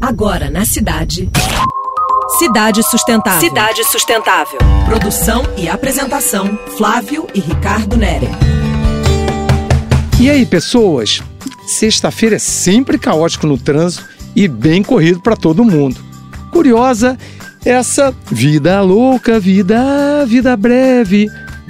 Agora na cidade. Cidade Sustentável. Cidade Sustentável. Produção e apresentação: Flávio e Ricardo Nere. E aí, pessoas? Sexta-feira é sempre caótico no trânsito e bem corrido para todo mundo. Curiosa essa vida louca, vida, vida breve,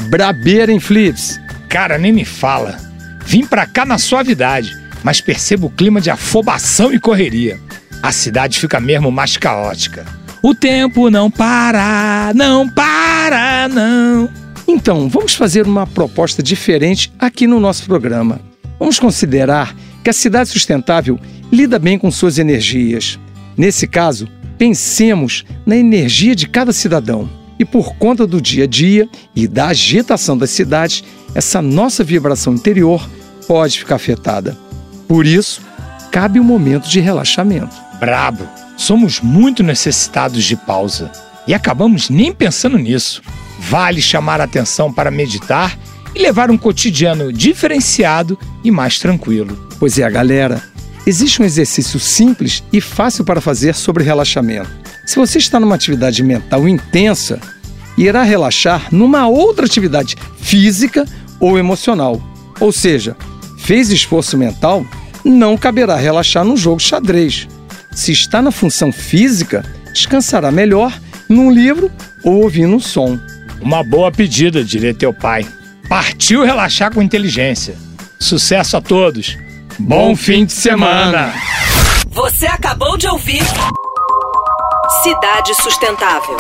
brabeira em flips. Cara, nem me fala. Vim pra cá na suavidade, mas percebo o clima de afobação e correria. A cidade fica mesmo mais caótica. O tempo não para, não para, não. Então, vamos fazer uma proposta diferente aqui no nosso programa. Vamos considerar que a cidade sustentável lida bem com suas energias. Nesse caso, pensemos na energia de cada cidadão. E por conta do dia a dia e da agitação das cidades, essa nossa vibração interior pode ficar afetada. Por isso, cabe um momento de relaxamento. Brabo! Somos muito necessitados de pausa e acabamos nem pensando nisso. Vale chamar a atenção para meditar e levar um cotidiano diferenciado e mais tranquilo. Pois é, galera, existe um exercício simples e fácil para fazer sobre relaxamento. Se você está numa atividade mental intensa, irá relaxar numa outra atividade física ou emocional. Ou seja, fez esforço mental, não caberá relaxar num jogo xadrez se está na função física, descansará melhor num livro ou ouvindo um som. Uma boa pedida, diria teu pai. Partiu relaxar com inteligência. Sucesso a todos. Bom fim de semana. Você acabou de ouvir Cidade Sustentável.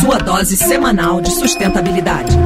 Sua dose semanal de sustentabilidade.